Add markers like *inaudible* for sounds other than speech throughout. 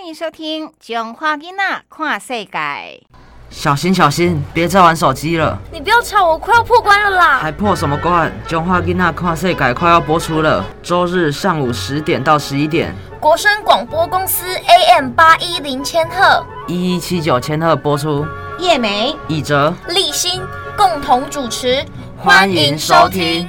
欢迎收听《中华囡仔看世界》。小心小心，别再玩手机了！你不要吵，我快要破关了啦！还破什么关？中华囡仔看世界快要播出了，周日上午十点到十一点，国声广播公司 AM 八一零千赫，一一七九千赫播出。叶梅、以哲、立新共同主持，欢迎收听。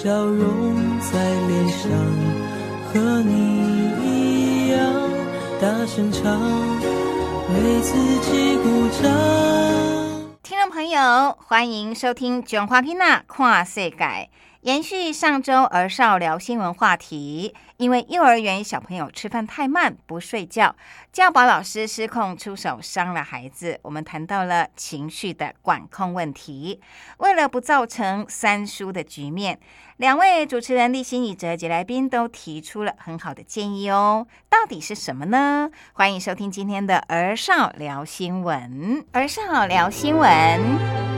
笑容在脸上，和你一样大声唱，为自己鼓掌。听众朋友，欢迎收听《卷花皮娜跨世界》。延续上周儿少聊新闻话题，因为幼儿园小朋友吃饭太慢不睡觉，教保老师失控出手伤了孩子。我们谈到了情绪的管控问题，为了不造成三输的局面，两位主持人立新、以哲及来宾都提出了很好的建议哦。到底是什么呢？欢迎收听今天的儿少聊新闻。儿少聊新闻。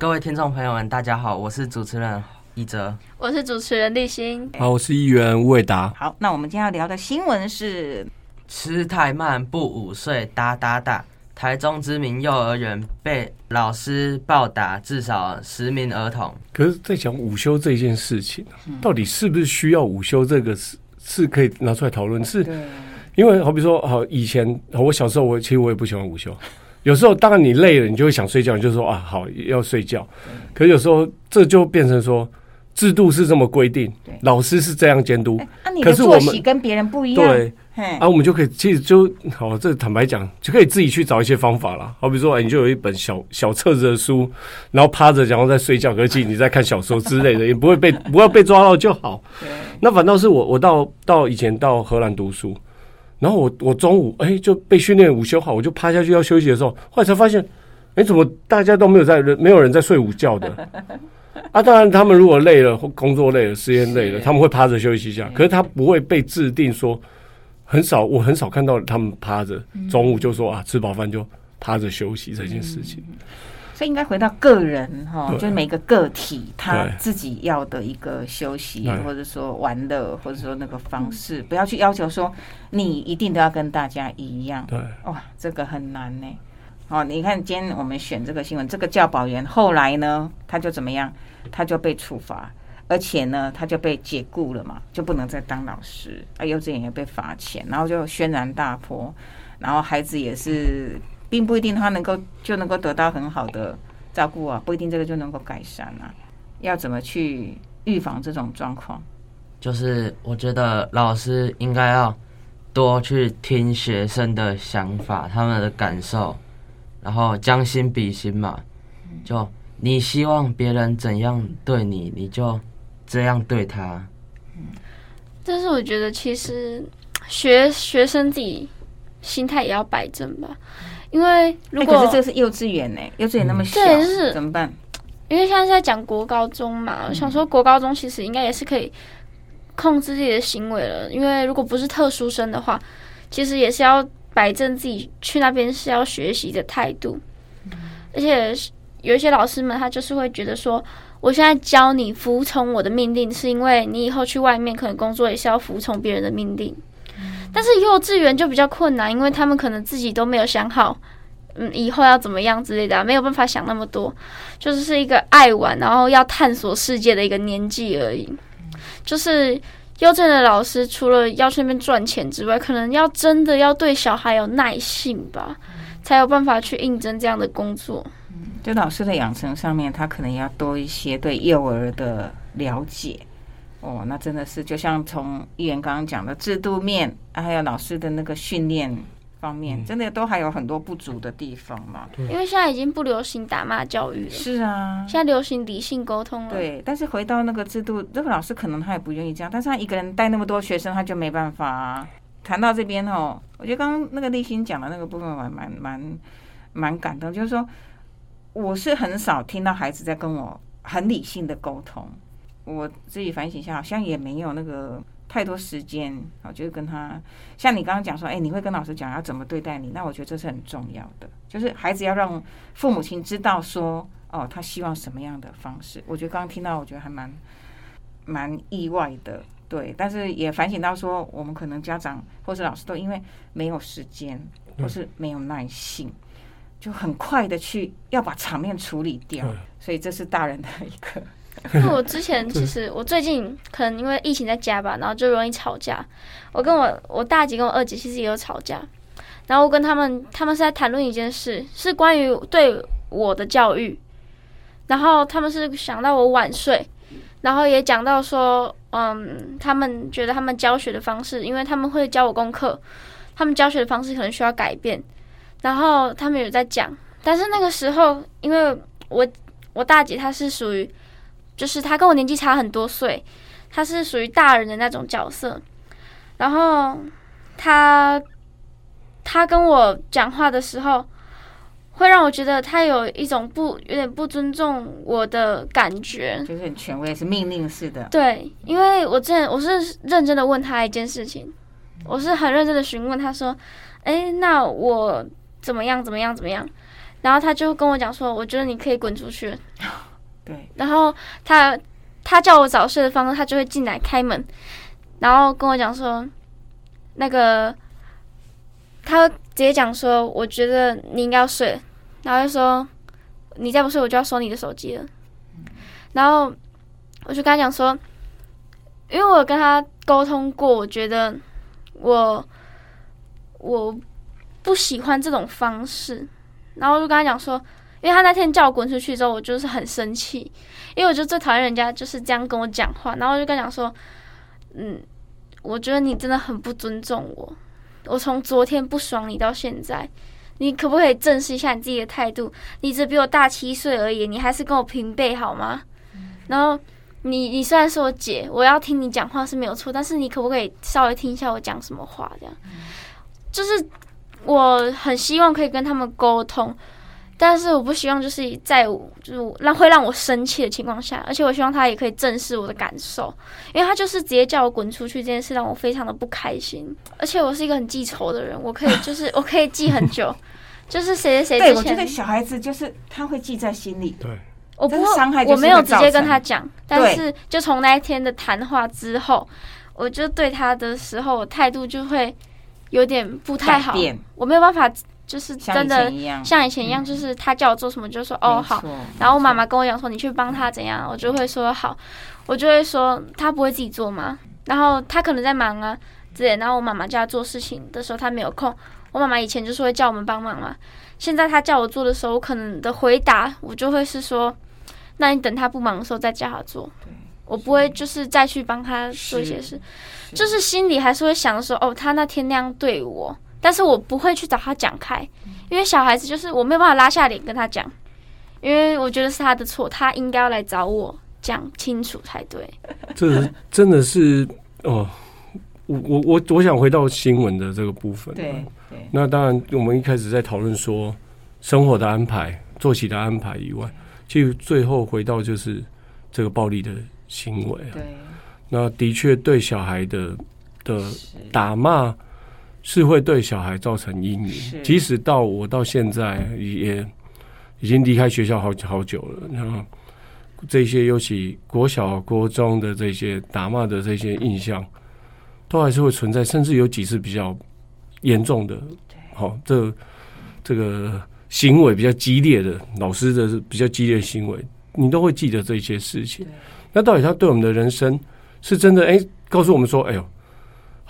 各位听众朋友们，大家好，我是主持人一哲，我是主持人立新。好，我是议员吴伟达。好，那我们今天要聊的新闻是吃太慢不午睡，哒哒哒！台中知名幼儿园被老师暴打至少十名儿童。可是，在讲午休这件事情，到底是不是需要午休？这个是是可以拿出来讨论。是，因为好比说，好以前我小时候，我其实我也不喜欢午休。有时候，当然你累了，你就会想睡觉，你就说啊，好要睡觉。可有时候，这就变成说，制度是这么规定，老师是这样监督。啊，你的作息跟别人不一样。对，啊，我们就可以其实就好，这坦白讲，就可以自己去找一些方法了。好比说，你就有一本小小册子的书，然后趴着，然后在睡觉，可是你在看小说之类的，也不会被不要被抓到就好。*laughs* 那反倒是我，我到到以前到荷兰读书。然后我我中午哎就被训练午休好，我就趴下去要休息的时候，后来才发现，哎怎么大家都没有在人没有人在睡午觉的 *laughs* 啊？当然他们如果累了或工作累了、实验累了，他们会趴着休息一下。可是他不会被制定说很少，我很少看到他们趴着中午就说啊吃饱饭就趴着休息这件事情。所以应该回到个人哈，就是每个个体他自己要的一个休息，或者说玩乐，或者说那个方式，不要去要求说你一定都要跟大家一样。对，哇，这个很难呢。哦，你看今天我们选这个新闻，这个教保员后来呢，他就怎么样？他就被处罚，而且呢，他就被解雇了嘛，就不能再当老师。啊，幼稚园也被罚钱，然后就轩然大波，然后孩子也是。并不一定他能够就能够得到很好的照顾啊，不一定这个就能够改善啊。要怎么去预防这种状况？就是我觉得老师应该要多去听学生的想法、他们的感受，然后将心比心嘛。就你希望别人怎样对你，你就这样对他。但是我觉得其实学学生自己心态也要摆正吧，因为如哎果、可是这个是幼稚园呢、幼稚园那么小，对是怎么办？因为现在是在讲国高中嘛，我想说国高中其实应该也是可以控制自己的行为了。因为如果不是特殊生的话，其实也是要摆正自己去那边是要学习的态度。而且有一些老师们，他就是会觉得说，我现在教你服从我的命令，是因为你以后去外面可能工作也是要服从别人的命令。但是幼稚园就比较困难，因为他们可能自己都没有想好，嗯，以后要怎么样之类的、啊，没有办法想那么多。就是是一个爱玩，然后要探索世界的一个年纪而已。就是幼稚园的老师，除了要去那边赚钱之外，可能要真的要对小孩有耐性吧，才有办法去应征这样的工作。就老师的养成上面，他可能要多一些对幼儿的了解。哦，那真的是就像从议员刚刚讲的制度面，啊还有老师的那个训练方面，真的都还有很多不足的地方嘛。因为现在已经不流行打骂教育了，是啊，现在流行理性沟通了。对，但是回到那个制度，这个老师可能他也不愿意这样，但是他一个人带那么多学生，他就没办法啊。谈到这边哦，我觉得刚刚那个立新讲的那个部分，我还蛮蛮蛮感动，就是说我是很少听到孩子在跟我很理性的沟通，我自己反省一下，好像也没有那个太多时间我，就是跟他像你刚刚讲说，哎，你会跟老师讲要怎么对待你，那我觉得这是很重要的，就是孩子要让父母亲知道说。哦，他希望什么样的方式？我觉得刚刚听到，我觉得还蛮蛮意外的，对。但是也反省到说，我们可能家长或是老师都因为没有时间，或是没有耐性，就很快的去要把场面处理掉，所以这是大人的一个。*laughs* 因为我之前其实我最近可能因为疫情在家吧，然后就容易吵架。我跟我我大姐跟我二姐其实也有吵架，然后我跟他们他们是在谈论一件事，是关于对我的教育。然后他们是想到我晚睡，然后也讲到说，嗯，他们觉得他们教学的方式，因为他们会教我功课，他们教学的方式可能需要改变。然后他们有在讲，但是那个时候，因为我我大姐她是属于，就是他跟我年纪差很多岁，他是属于大人的那种角色，然后他他跟我讲话的时候。会让我觉得他有一种不有点不尊重我的感觉，就是很权威，是命令式的。对，因为我之前我是认真的问他一件事情，我是很认真的询问他说：“哎，那我怎么样怎么样怎么样？”然后他就跟我讲说：“我觉得你可以滚出去。”然后他他叫我早睡的方式，他就会进来开门，然后跟我讲说：“那个，他直接讲说，我觉得你应该要睡。”然后就说：“你再不睡，我就要收你的手机了。”然后我就跟他讲说：“因为我跟他沟通过，我觉得我我不喜欢这种方式。”然后我就跟他讲说：“因为他那天叫我滚出去之后，我就是很生气，因为我就最讨厌人家就是这样跟我讲话。”然后我就跟他讲说：“嗯，我觉得你真的很不尊重我。我从昨天不爽你到现在。”你可不可以正视一下你自己的态度？你只比我大七岁而已，你还是跟我平辈好吗？然后你你虽然是我姐，我要听你讲话是没有错，但是你可不可以稍微听一下我讲什么话？这样，就是我很希望可以跟他们沟通，但是我不希望就是在就是让会让我生气的情况下，而且我希望他也可以正视我的感受，因为他就是直接叫我滚出去这件事让我非常的不开心，而且我是一个很记仇的人，我可以就是 *laughs* 我可以记很久。就是谁谁谁对，我觉得小孩子就是他会记在心里。对，我不伤害我没有直接跟他讲，但是就从那一天的谈话之后，我就对他的时候态度就会有点不太好。我没有办法，就是真的像以前一样，就是他叫我做什么就说哦好，然后我妈妈跟我讲说你去帮他怎样，我就会说好，我就会说他不会自己做吗？然后他可能在忙啊之类，然后我妈妈叫他做事情的时候他没有空。我妈妈以前就是会叫我们帮忙嘛，现在他叫我做的时候，我可能的回答我就会是说，那你等他不忙的时候再叫他做。我不会就是再去帮他做一些事，就是心里还是会想说，哦，他那天那样对我，但是我不会去找他讲开，因为小孩子就是我没有办法拉下脸跟他讲，因为我觉得是他的错，他应该要来找我讲清楚才对。这真的是哦，我我我我想回到新闻的这个部分。对对，那当然，我们一开始在讨论说生活的安排、作息的安排以外，其实最后回到就是这个暴力的行为啊。对，那的确对小孩的的打骂是会对小孩造成阴是影，即使到我到现在也已经离开学校好好久了，然后这些尤其国小、国中的这些打骂的这些印象，都还是会存在，甚至有几次比较严重的，好、这这个行为比较激烈的老师的比较激烈的行为，你都会记得这些事情。那到底他对我们的人生是真的？哎、告诉我们说，哎呦，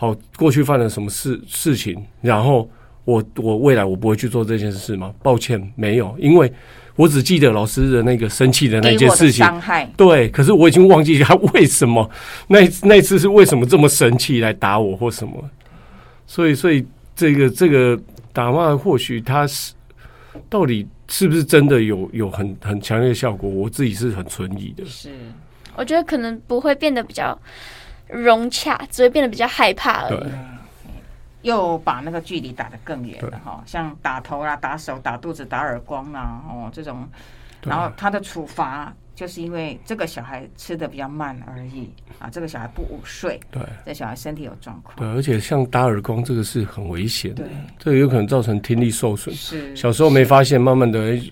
好，过去犯了什么事事情，然后我我未来我不会去做这件事吗？抱歉，没有，因为我只记得老师的那个生气的那件事情。伤害，对，可是我已经忘记他为什么那那次是为什么这么生气来打我或什么，所以所以这个这个打骂或许他是到底是不是真的有有很很强烈的效果，我自己是很存疑的。是我觉得可能不会变得比较融洽，只会变得比较害怕而已。又把那个距离打得更远了哈，像打头啦、打手、打肚子、打耳光啦，哦这种，然后他的处罚就是因为这个小孩吃的比较慢而已啊，这个小孩不午睡，对。这小孩身体有状况，对，而且像打耳光这个是很危险的对，这个有可能造成听力受损。是小时候没发现，慢慢的哎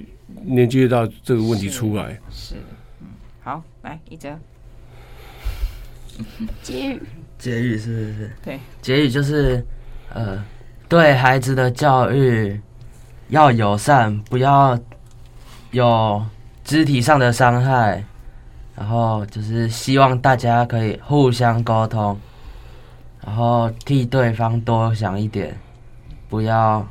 年纪越大，这个问题出来。是，嗯，好，来一哲，*laughs* 结语，结语是不是？对，结语就是，呃，对孩子的教育要友善，不要有肢体上的伤害，然后就是希望大家可以互相沟通，然后替对方多想一点，不要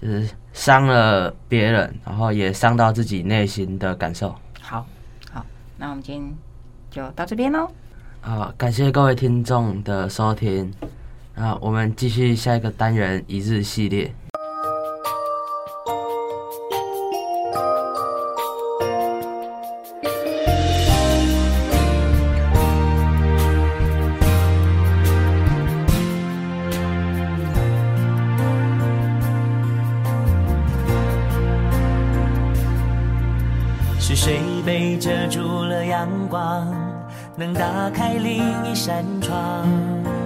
就是伤了别人，然后也伤到自己内心的感受。好，好，那我们今天就到这边喽。好，感谢各位听众的收听。那我们继续下一个单元一日系列。打开另一扇窗？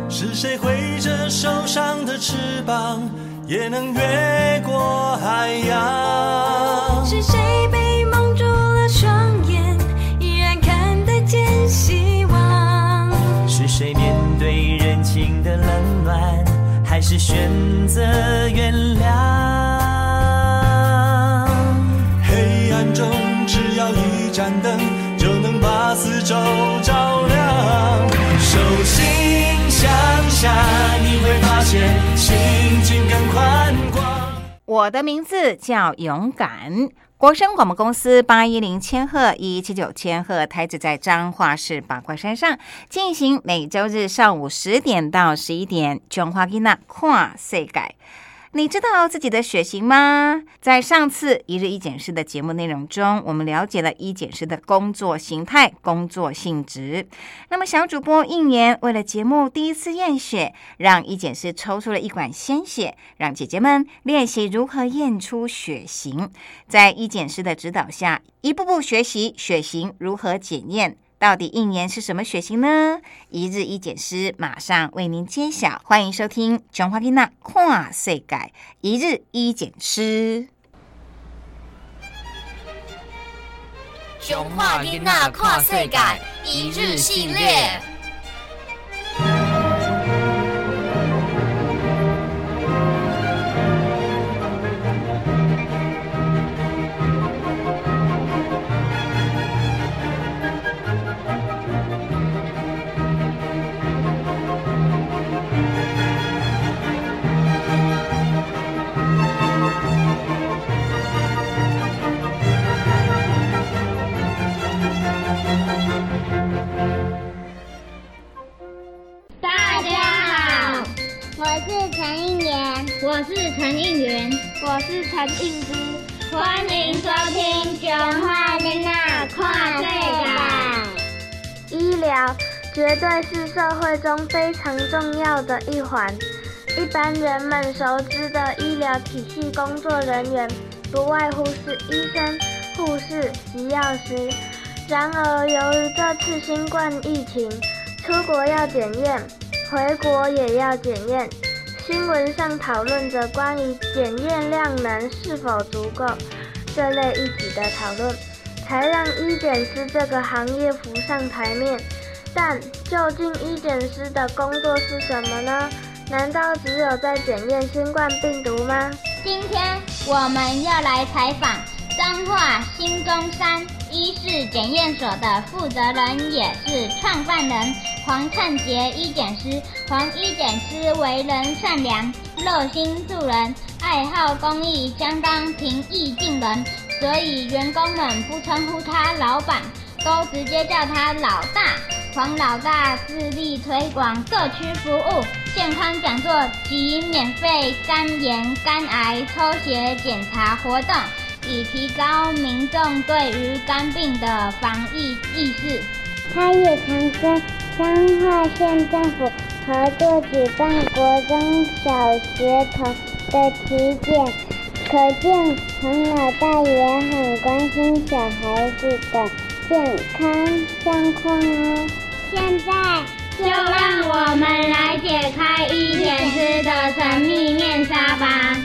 是谁挥着手上的翅膀，也能越过海洋？是谁被蒙住了双眼，依然看得见希望？是谁面对人情的冷暖，还是选择原谅？黑暗中只要一盏灯，就能把四周照亮。下，你会发现心境更宽广。我的名字叫勇敢。国声广播公司八一零千赫一七九千赫台址在彰化市八卦山上进行每周日上午十点到十一点中华囡仔看世界。你知道自己的血型吗？在上次一日一检视的节目内容中，我们了解了一检师的工作形态、工作性质。那么，小主播应年为了节目第一次验血，让一检师抽出了一管鲜血，让姐姐们练习如何验出血型。在一检师的指导下，一步步学习血型如何检验。到底一年是什么血型呢？一日一检师马上为您揭晓。欢迎收听《中华囡仔看世改》一日一检师。中华囡仔看世改一日系列。收听《九化囡娜跨世界》。医疗绝对是社会中非常重要的一环。一般人们熟知的医疗体系工作人员，不外乎是医生、护士及药师。然而，由于这次新冠疫情，出国要检验，回国也要检验。新闻上讨论着关于检验量能是否足够这类议题的讨论，才让医检师这个行业浮上台面。但究竟医检师的工作是什么呢？难道只有在检验新冠病毒吗？今天我们要来采访彰化新中山医事检验所的负责人，也是创办人黄灿杰医检师。黄医检师为人善良、热心助人、爱好公益，相当平易近人，所以员工们不称呼他老板，都直接叫他老大。黄老大致力推广社区服务、健康讲座及免费肝炎、肝癌抽血检查活动，以提高民众对于肝病的防疫意识。他也常跟彰化县政府合作举办国中小学童的体检，可见陈老大也很关心小孩子的健康状况哦。现在就让我们来解开一点吃的神秘面纱吧。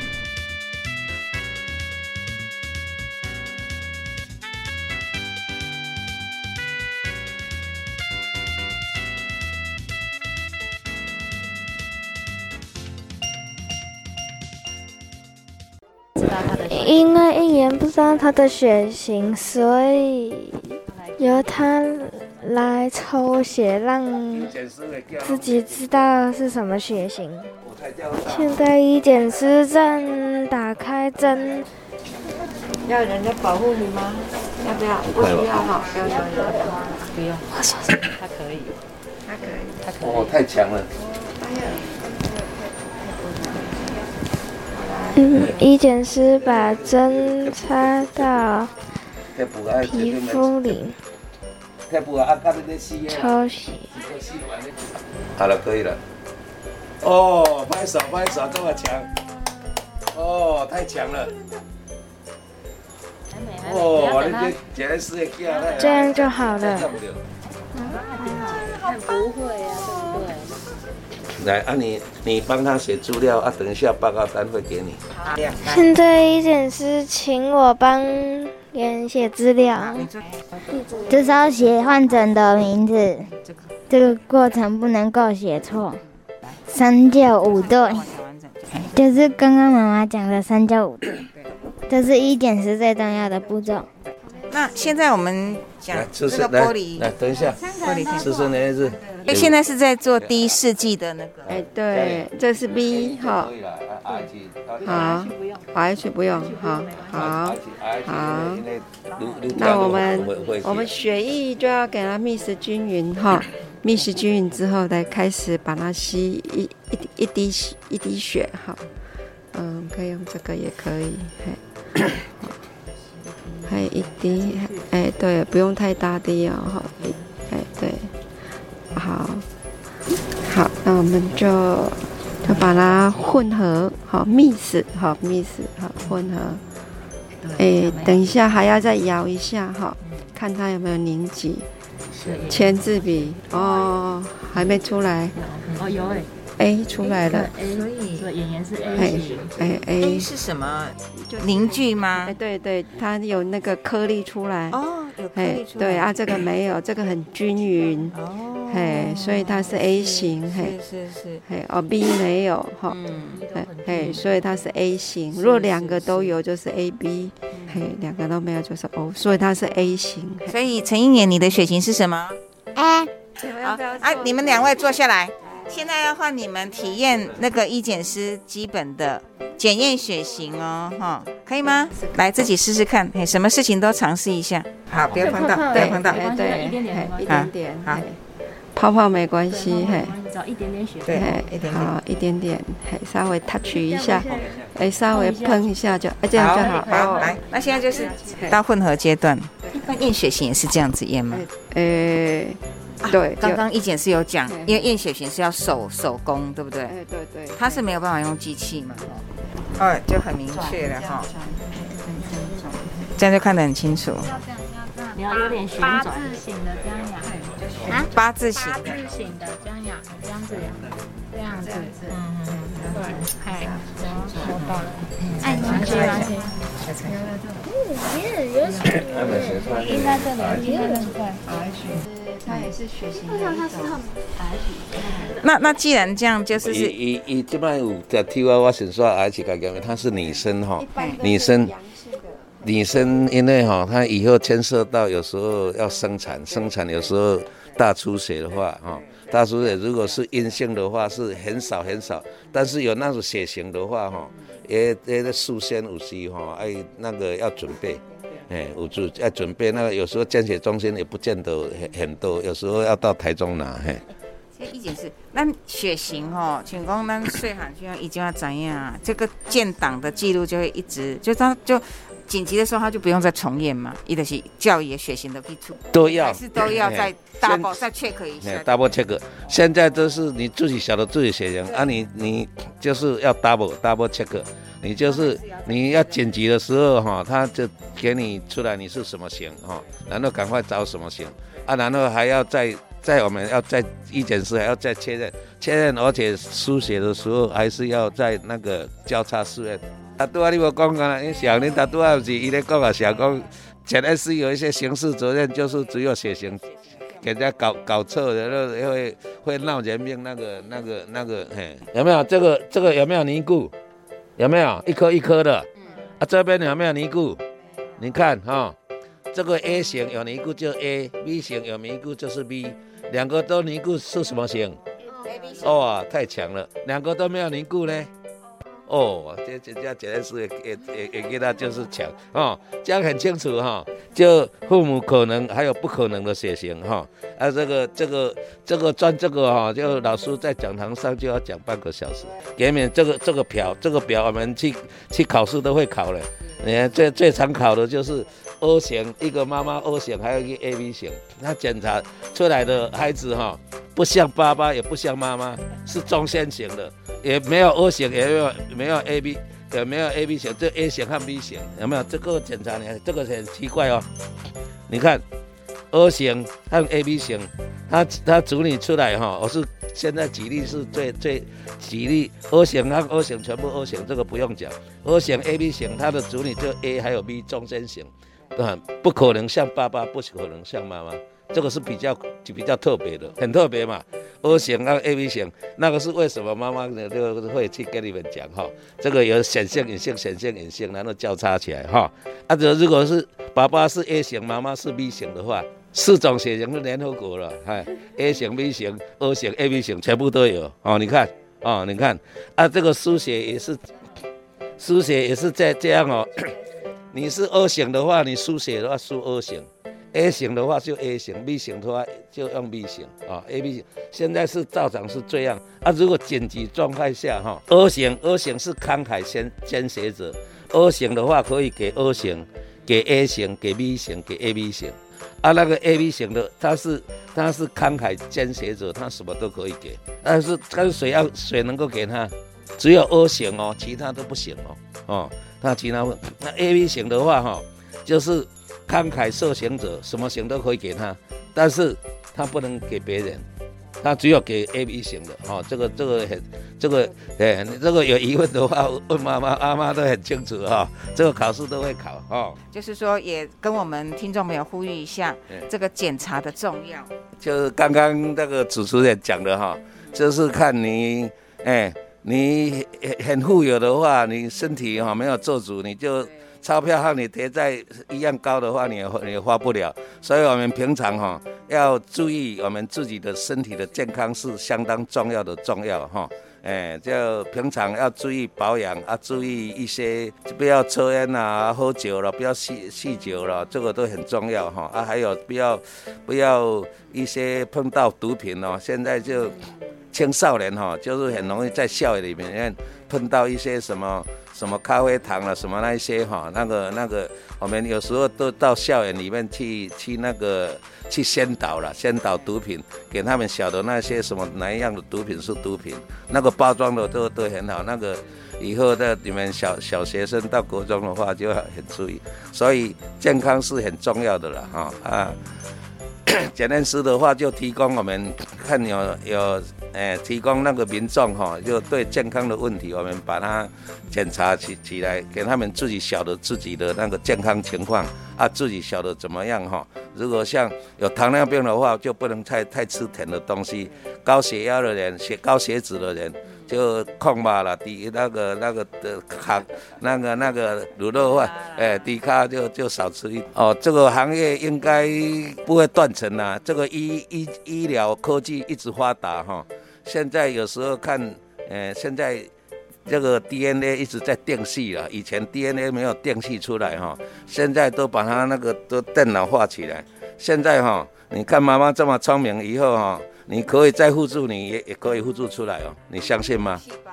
因为一言不知道他的血型，所以由他来抽血，让自己知道是什么血型。现在医检师正打开针，要人家保护你吗？要不要？不需要哈，不要不要不用。我说他可以，他可以，他可以。哦，太强了。嗯，医检师把针插到皮肤里，抽血。好了，可以了。哦，拍手拍手，这么强！哦，太强了！哦，你这简直是个惊了。这样就好了。不会啊，对不对？来，啊你你帮他写资料啊，等一下报告单会给你。现在一点是请我帮人写资料，就是要写患者的名字，这个过程不能够写错。三教五对，就是刚刚妈妈讲的三教五对，这是一点是最重要的步骤。那现在我们讲这个玻璃，来等一下，玻璃师生的字。哎，现在是在做第一世纪的那个。哎，对，这是 B 哈。好，H 不用，好，好，好。那我们我们血液就要给它 mix 均匀哈，mix 均匀之后再开始把它吸一一一滴一滴血哈。嗯，可以用这个也可以，嘿。*coughs* 还有一滴，哎，对，不用太大滴哦，哈，哎，对，好，好，那我们就就把它混合，好，mix，好，mix，好，混合，哎，等一下还要再摇一下，哈，看它有没有凝集，签字笔，哦，还没出来，哦，有哎。A 出来了，所以演员是 A 哎哎 A 是什么？就凝聚吗？哎，对对，它有那个颗粒出来。哦，有颗粒出来。对啊，这个没有，这个很均匀。哦，嘿，所以它是 A 型。嘿，是是是。嘿，哦 B 没有哈。嗯。嘿，所以它是 A 型。如果两个都有，就是 AB。嘿，两个都没有就是 O，所以它是 A 型。所以陈英年，你的血型是什么 A。好，啊，你们两位坐下来。现在要换你们体验那个医检师基本的检验血型哦，哈，可以吗？来自己试试看，嘿，什么事情都尝试一下。好，不要碰到，不要碰到，对，一点点，一点点，好。泡泡没关系，嘿，找一点点血，对一点点好，一点点，嘿，稍微 touch 一下，哎，稍微喷一下就，哎，这样就好。好，哦来，那现在就是到混合阶段。一般验血型也是这样子验吗？诶，对，刚就刚一姐是有讲，因为验血型是要手手工，对不对？哎，对对，它是没有办法用机器嘛？哦，就很明确了哈，这样就看得很清楚。你要有点旋八转，字形的这样养，啊，八字形。八字形。的这样养，这样子养，这样子，嗯，对，哎，我懂了，哎，你接吗？应该这里，应该这里，它也是血型为什么它是痛？那那既然这样，就是伊是伊伊即摆有在 T Y 我先说而且讲讲，她是女生哈，女生女生因为哈，她以后牵涉到有时候要生产，生产有时候大出血的话哈，大出血如果是阴性的话是很少很少，但是有那种血型的话哈，也也得事先有时哈，哎那个要准备。哎，有准要准备那个，有时候捐血中心也不见得很很多，有时候要到台中拿。嘿，这一检是，咱血型吼，请讲咱细汉就要已经要怎样，这个建档的记录就会一直，就他就紧急的时候他就不用再重验嘛，一个是教也血型的基础，都要还是都要再 double 再 check 一下哎。double check，现在都是你自己晓得自己血型啊你，你就是要 double double check，你就是你要紧急的时候哈，他就给你出来你是什么型哈，然后赶快找什么型啊，然后还要再再我们要再医检师还要再确认确认，而且输血的时候还是要在那个交叉试验。啊，拄啊，你无讲啊，因小林他拄啊，不是伊咧讲啊，想讲前 S 有一些刑事责任，就是只有血型给人家搞搞错的，那会会闹人命，那个那个那个，嘿，有没有这个这个有没有尼固？有没有一颗一颗的？嗯啊，这边有没有尼固？你看哈、这个 A 型有尼固就 A，B 型有尼固就是 B，两个都尼固是什么型？哦，太强了，两个都没有尼固呢？哦，这这这简直是也也也给他就是讲哦，这样很清楚哈、就父母可能还有不可能的血型哈、啊，这个这个这个钻这个哈、就老师在讲堂上就要讲半个小时，给你们这个这个表，这个表我们去去考试都会考的，你看最最常考的就是 O 型，一个妈妈 O 型，还有一个 AB 型，那检查出来的孩子哈、不像爸爸，也不像妈妈，是中线型的，也没有 O 型，也没有没有 AB，也没有 AB 型，这 A 型和 B 型，有没有？这个检查你看，这个很奇怪哦。你看 O 型和 AB 型，它它处理出来哈、我是现在举例是最最举例 O 型和 O 型全部 O 型，这个不用讲。O 型 AB 型，它的主理就 A 还有 B 中间型，啊，不可能像爸爸，不可能像妈妈。这个是比较就比较特别的，很特别嘛。O 型啊 AB 型，那个是为什么妈妈呢？这个会去跟你们讲哈。这个有显性、隐性、显性、隐性，然后交叉起来哈。啊，这如果是爸爸是 A 型，妈妈是 B 型的话，四种血型是联合国了，哎，A 型、B 型、O 型、AB 型全部都有哦。你看哦，你看啊，这个输血也是，输血也是这这样哦。*coughs* 你是 O 型的话，你输血的话输 O 型。A 型的话就 A 型，B 型的话就用 B 型啊，A、B 型。现在是照常是这样啊。如果紧急状态下哈，O 型，O 型是慷慨先捐血者，O 型的话可以给 O 型，给 A 型，给 B 型，给 AB 型。啊，那个 AB 型的，他是他是慷慨捐血者，他什么都可以给，但是但是谁要谁能够给他？只有 O 型哦，其他都不行哦。哦，那其他那 AB 型的话哈、就是慷慨受刑者，什么刑都可以给他，但是他不能给别人，他只有给 A、B 型的。哦，这个这个很这个哎，你这个有疑问的话问妈妈，阿妈都很清楚哈、这个考试都会考哦。就是说，也跟我们听众朋友呼吁一下这个检查的重要。就是刚刚那个主持人讲的哈，就是看你，哎，你很很富有的话，你身体哈没有做主，你就钞票和你叠在一样高的话，你也你也花不了。所以我们平常哈要注意我们自己的身体的健康是相当重要的重要哈。哎，就平常要注意保养啊，注意一些不要抽烟啊，喝酒了，不要酗酗酒了，这个都很重要哈。啊，还有不要不要一些碰到毒品哦。现在就青少年哈，就是很容易在校园里面碰到一些什么什么咖啡糖了，什么那一些哈，那个那个，我们有时候都到校园里面去去那个。去先导了，先导毒品，给他们晓得那些什么哪一样的毒品是毒品，那个包装的都都很好，那个以后的你们小小学生到国中的话就要很注意，所以健康是很重要的了哈啊。检验师的话就提供我们看有有诶，提供那个民众哈，就对健康的问题，我们把它检查起起来，给他们自己晓得自己的那个健康情况啊，自己晓得怎么样哈。如果像有糖尿病的话，就不能太太吃甜的东西；高血压的人、血高血脂的人。就控吧了，低那个那个的卡，那个那个卤肉饭，哎，低卡就就少吃一哦。这个行业应该不会断层呐。这个医医医疗科技一直发达哈。现在有时候看，呃，现在这个 DNA 一直在定系了。以前 DNA 没有定系出来哈，现在都把它那个都电脑化起来。现在哈，你看妈妈这么聪明，以后哈。你可以再互助，你也也可以互助出来哦，你相信吗？细胞，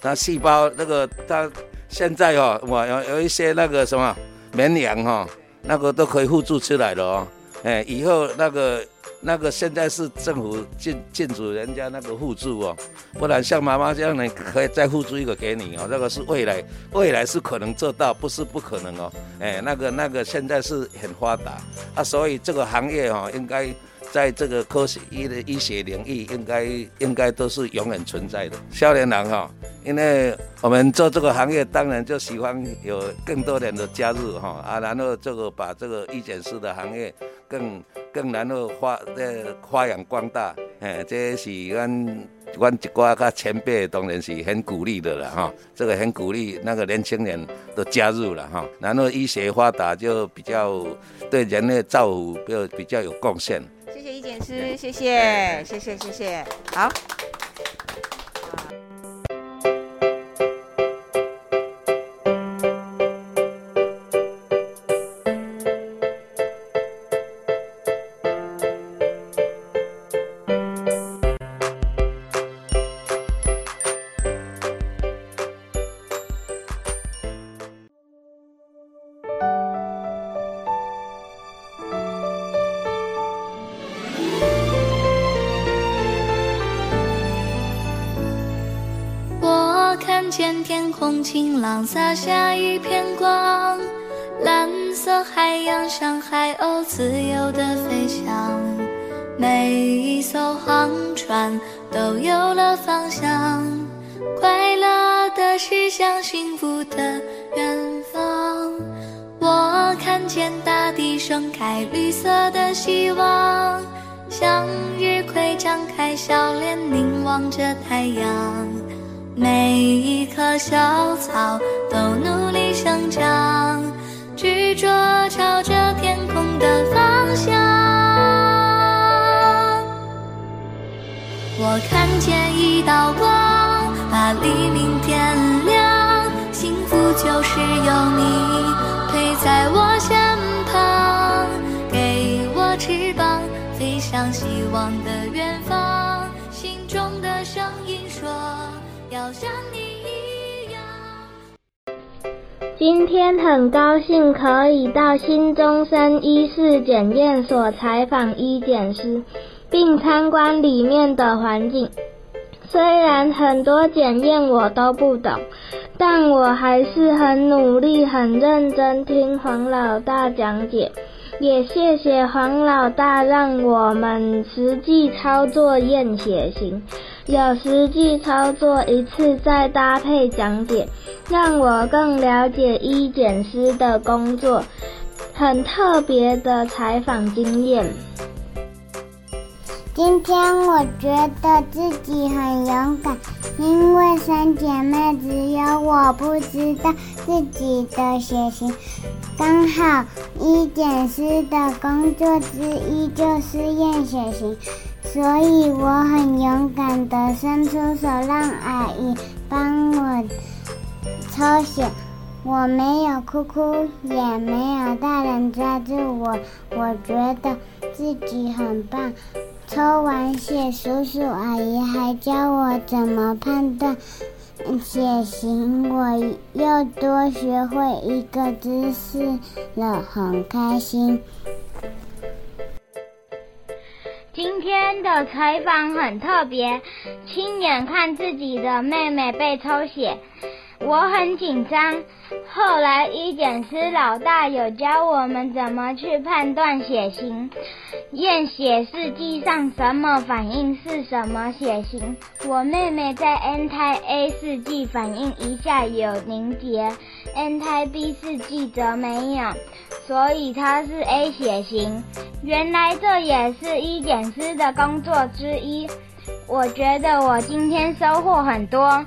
它细胞那个它现在哦，我有有一些那个什么绵羊哈，那个都可以互助出来了哦。哎，以后那个那个现在是政府禁禁止人家那个互助哦，不然像妈妈这样，呢可以再互助一个给你哦。那个是未来，未来是可能做到，不是不可能哦。哎，那个那个现在是很发达啊，所以这个行业哈应该。在这个科学医的医学领域，应该应该都是永远存在的。少年郎哈，因为我们做这个行业，当然就喜欢有更多人的加入哈啊，然后这个把这个医检师的行业更更然后发呃发扬光大，哎，这是阮阮一寡个前辈当然是很鼓励的了哈，这个很鼓励那个年轻人都加入了哈，然后医学发达就比较对人类造福就比较有贡献。谢谢易检师，谢谢，谢谢，谢谢，好。望着太阳。每一棵小草都努力生长，执着朝着天空的方向。我看见一道光，把黎明点亮。幸福就是有你陪在我身旁，给我翅膀，飞向希望的远方。像你一样。今天很高兴可以到新中山医事检验所采访医检师，并参观里面的环境。虽然很多检验我都不懂，但我还是很努力、很认真听黄老大讲解。也谢谢黄老大让我们实际操作验血型。有实际操作一次，再搭配讲解，让我更了解医检师的工作，很特别的采访经验。今天我觉得自己很勇敢，因为三姐妹只有我不知道自己的血型。刚好医检师的工作之一就是验血型。所以我很勇敢的伸出手让阿姨帮我抽血。我没有哭哭，也没有大人抓住我，我觉得自己很棒。抽完血，叔叔阿姨还教我怎么判断血型，我又多学会一个知识了，很开心。今天的采访很特别，亲眼看自己的妹妹被抽血。我很紧张，后来医检师老大有教我们怎么去判断血型，验血试剂上什么反应是什么血型。我妹妹在 N 胎 A 试剂反应一下有凝结，N 胎 B 试剂则没有，所以它是 A 血型。原来这也是一点师的工作之一。我觉得我今天收获很多。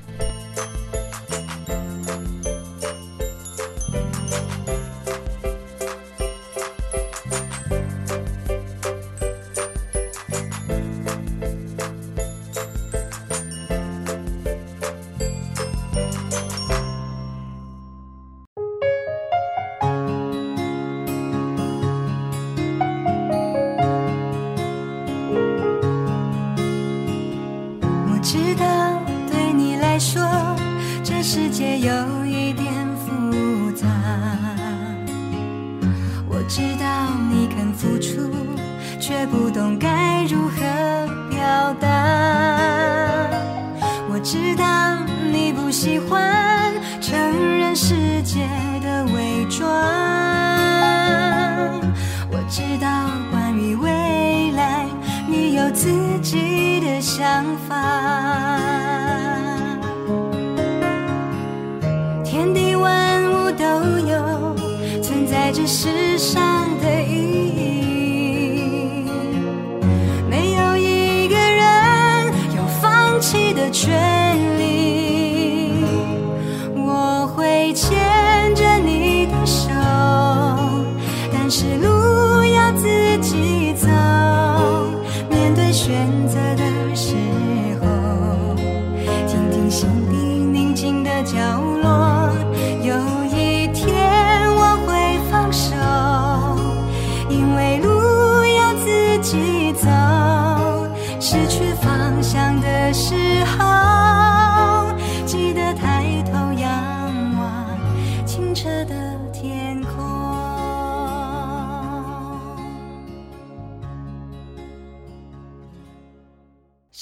天地万物都有存在着世上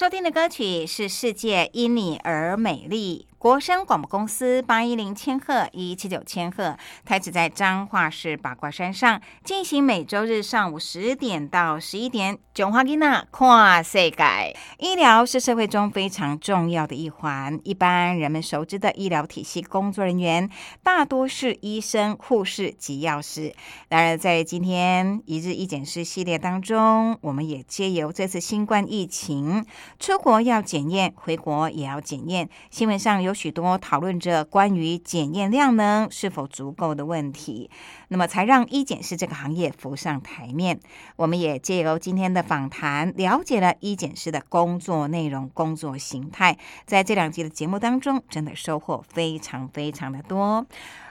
收听的歌曲是《世界因你而美丽》。国声广播公司八一零千赫一七九千赫，台址在彰化市八卦山上，进行每周日上午十点到十一点。囧花吉娜跨世界，医疗是社会中非常重要的一环。一般人们熟知的医疗体系工作人员，大多是医生、护士及药师。然而，在今天一日一检师系列当中，我们也借由这次新冠疫情，出国要检验，回国也要检验。新闻上有。许多讨论着关于检验量能是否足够的问题，那么才让医检师这个行业浮上台面。我们也借由今天的访谈，了解了医检师的工作内容、工作形态。在这两集的节目当中，真的收获非常非常的多。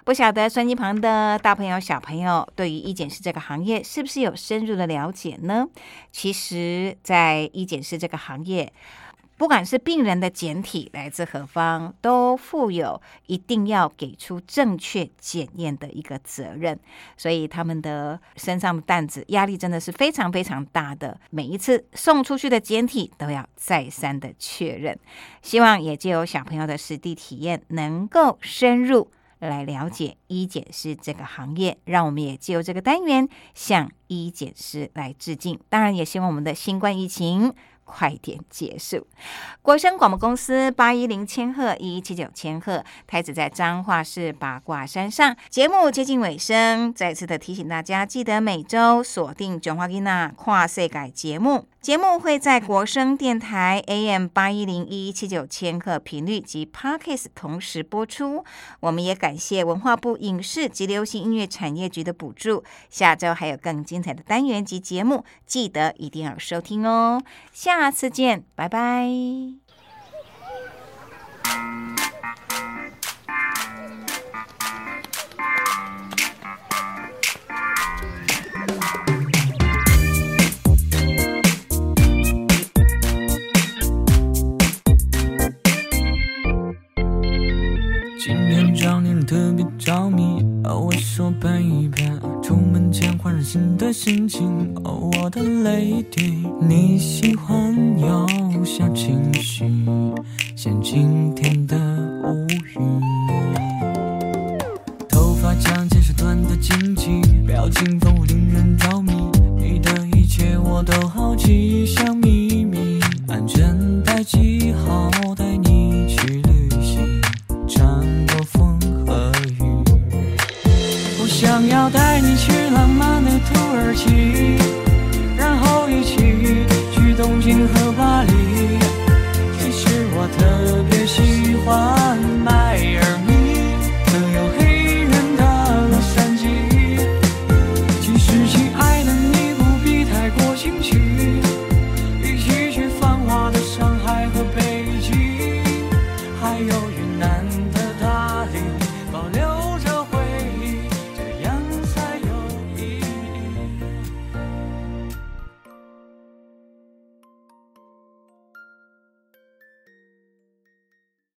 不晓得双机旁的大朋友、小朋友，对于医检师这个行业是不是有深入的了解呢？其实，在医检师这个行业。不管是病人的检体来自何方，都负有一定要给出正确检验的一个责任，所以他们的身上的担子压力真的是非常非常大的。每一次送出去的检体都要再三的确认，希望也借由小朋友的实地体验，能够深入来了解医检师这个行业。让我们也借由这个单元向医检师来致敬。当然，也希望我们的新冠疫情。快点结束！国声广播公司八一零千赫一七九千赫，台子在彰化市八卦山上。节目接近尾声，再次的提醒大家，记得每周锁定《囧华吉娜跨世改》节目。节目会在国声电台 AM 八一零一七九千赫频率及 Parkes 同时播出。我们也感谢文化部影视及流行音乐产业局的补助。下周还有更精彩的单元及节目，记得一定要收听哦。下次见，拜拜。特别着迷，哦，我说喷一喷，出门前换上新的心情，哦，我的 lady，你喜欢有小情绪，像今天的乌云。头发长见识短的惊奇，表情丰富令人着迷，你的一切我都好奇，像秘密，安全带系好，浪